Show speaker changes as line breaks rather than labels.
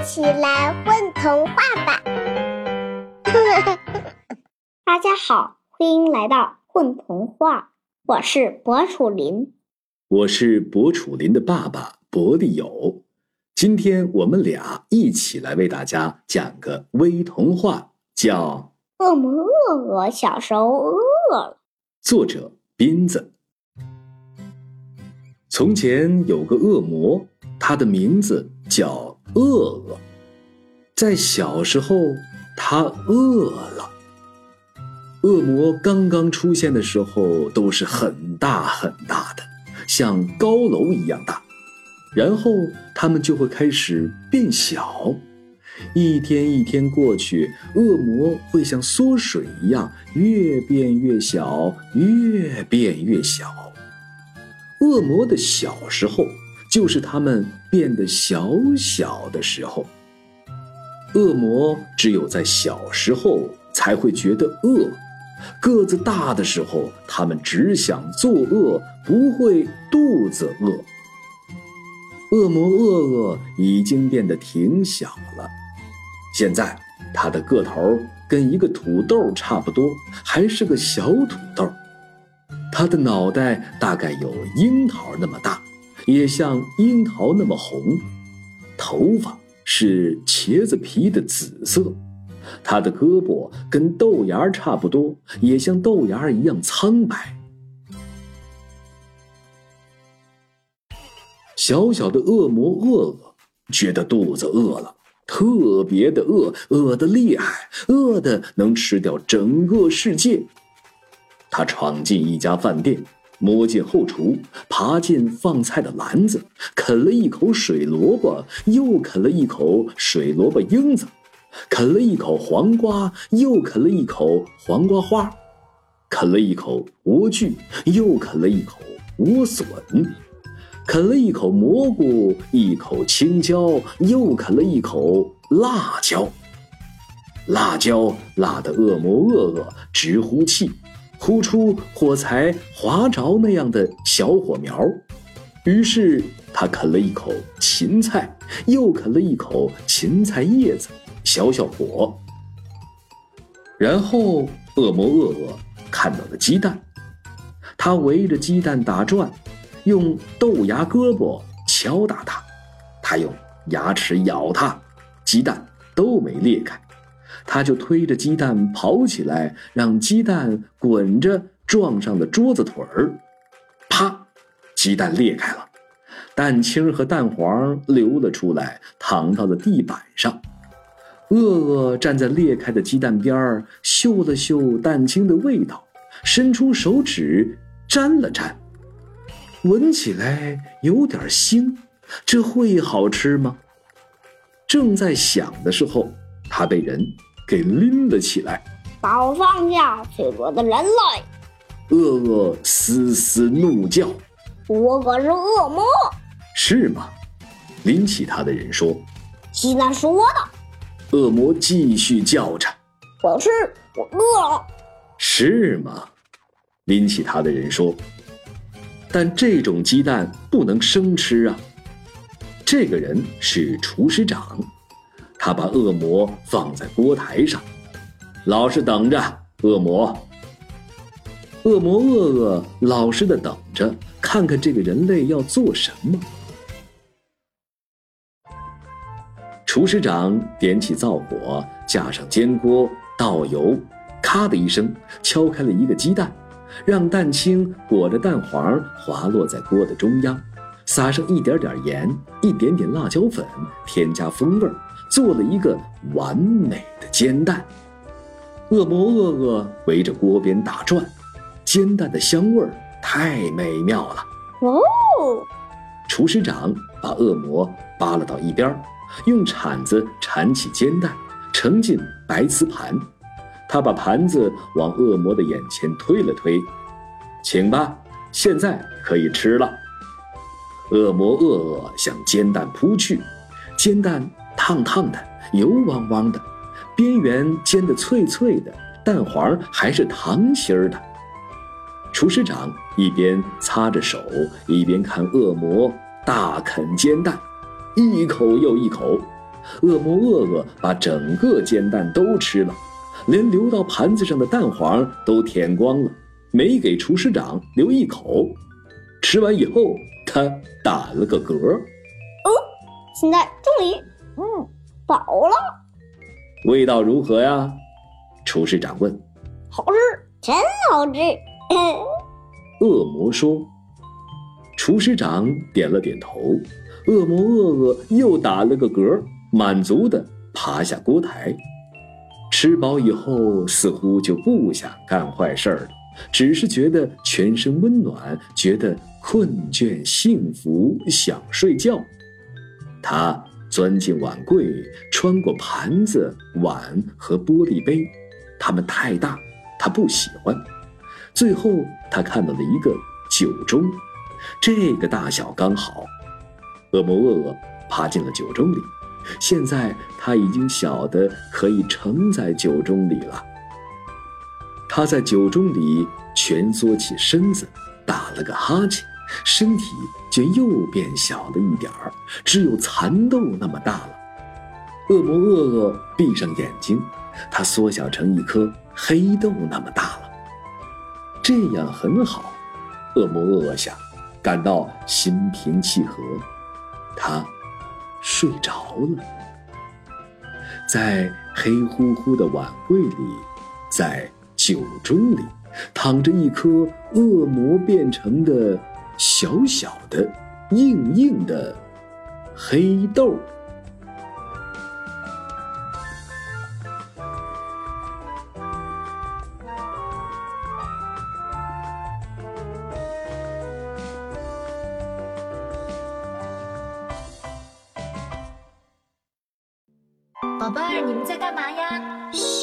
一起来混童话吧！
大家好，欢迎来到混童话，我是博楚林，
我是博楚林的爸爸博利友。今天我们俩一起来为大家讲个微童话，叫《
恶魔恶恶小时候饿了》。
作者斌子。从前有个恶魔，他的名字叫饿了。在小时候，他饿了。恶魔刚刚出现的时候，都是很大很大的，像高楼一样大。然后他们就会开始变小，一天一天过去，恶魔会像缩水一样越变越小，越变越小。恶魔的小时候，就是他们变得小小的时候。恶魔只有在小时候才会觉得饿，个子大的时候，他们只想作恶，不会肚子饿。恶魔恶恶已经变得挺小了，现在他的个头跟一个土豆差不多，还是个小土豆。他的脑袋大概有樱桃那么大，也像樱桃那么红。头发是茄子皮的紫色。他的胳膊跟豆芽差不多，也像豆芽一样苍白。小小的恶魔恶恶觉得肚子饿了，特别的饿，饿得厉害，饿得能吃掉整个世界。他闯进一家饭店，摸进后厨，爬进放菜的篮子，啃了一口水萝卜，又啃了一口水萝卜缨子，啃了一口黄瓜，又啃了一口黄瓜花，啃了一口莴苣，又啃了一口莴笋。啃了一口蘑菇，一口青椒，又啃了一口辣椒。辣椒辣得恶魔恶恶直呼气，呼出火柴划着那样的小火苗。于是他啃了一口芹菜，又啃了一口芹菜叶子，消消火。然后恶魔恶恶看到了鸡蛋，他围着鸡蛋打转。用豆芽胳膊敲打它，他用牙齿咬它，鸡蛋都没裂开，他就推着鸡蛋跑起来，让鸡蛋滚着撞上了桌子腿儿，啪，鸡蛋裂开了，蛋清和蛋黄流了出来，淌到了地板上。恶恶站在裂开的鸡蛋边儿，嗅了嗅蛋清的味道，伸出手指沾了沾。闻起来有点腥，这会好吃吗？正在想的时候，他被人给拎了起来。
把我放下，脆弱的人类！
恶恶嘶嘶怒叫：“
我可是恶魔！”
是吗？拎起他的人说：“
鸡蛋是我的。”
恶魔继续叫着：“
我吃，我饿了。”
是吗？拎起他的人说。但这种鸡蛋不能生吃啊！这个人是厨师长，他把恶魔放在锅台上，老实等着。恶魔，恶魔，恶恶，老实的等着，看看这个人类要做什么。厨师长点起灶火，架上煎锅，倒油，咔的一声，敲开了一个鸡蛋。让蛋清裹着蛋黄滑落在锅的中央，撒上一点点盐，一点点辣椒粉，添加风味，做了一个完美的煎蛋。恶魔恶恶围着锅边打转，煎蛋的香味儿太美妙了。哦，厨师长把恶魔扒拉到一边，用铲子铲起煎蛋，盛进白瓷盘。他把盘子往恶魔的眼前推了推，请吧，现在可以吃了。恶魔恶恶向煎蛋扑去，煎蛋烫烫的，油汪汪的，边缘煎得脆脆的，蛋黄还是糖心儿的。厨师长一边擦着手，一边看恶魔大啃煎蛋，一口又一口，恶魔恶恶把整个煎蛋都吃了，连流到盘子上的蛋黄都舔光了，没给厨师长留一口。吃完以后，他打了个嗝。
哦，现在终于，嗯，饱了。
味道如何呀？厨师长问。
好吃，真好吃。
恶魔说。厨师长点了点头。恶魔恶恶又打了个嗝，满足的爬下锅台。吃饱以后，似乎就不想干坏事了，只是觉得全身温暖，觉得困倦、幸福，想睡觉。他钻进碗柜，穿过盘子、碗和玻璃杯，它们太大，他不喜欢。最后，他看到了一个酒盅，这个大小刚好。恶魔恶恶爬进了酒盅里，现在他已经小得可以盛在酒盅里了。他在酒盅里蜷缩起身子，打了个哈欠，身体就又变小了一点儿，只有蚕豆那么大了。恶魔恶恶闭上眼睛，他缩小成一颗黑豆那么大了。这样很好，恶魔恶恶想，感到心平气和。他睡着了，在黑乎乎的碗柜里，在酒盅里，躺着一颗恶魔变成的小小的、硬硬的黑豆。
宝贝儿，你们在干嘛呀？
嘘，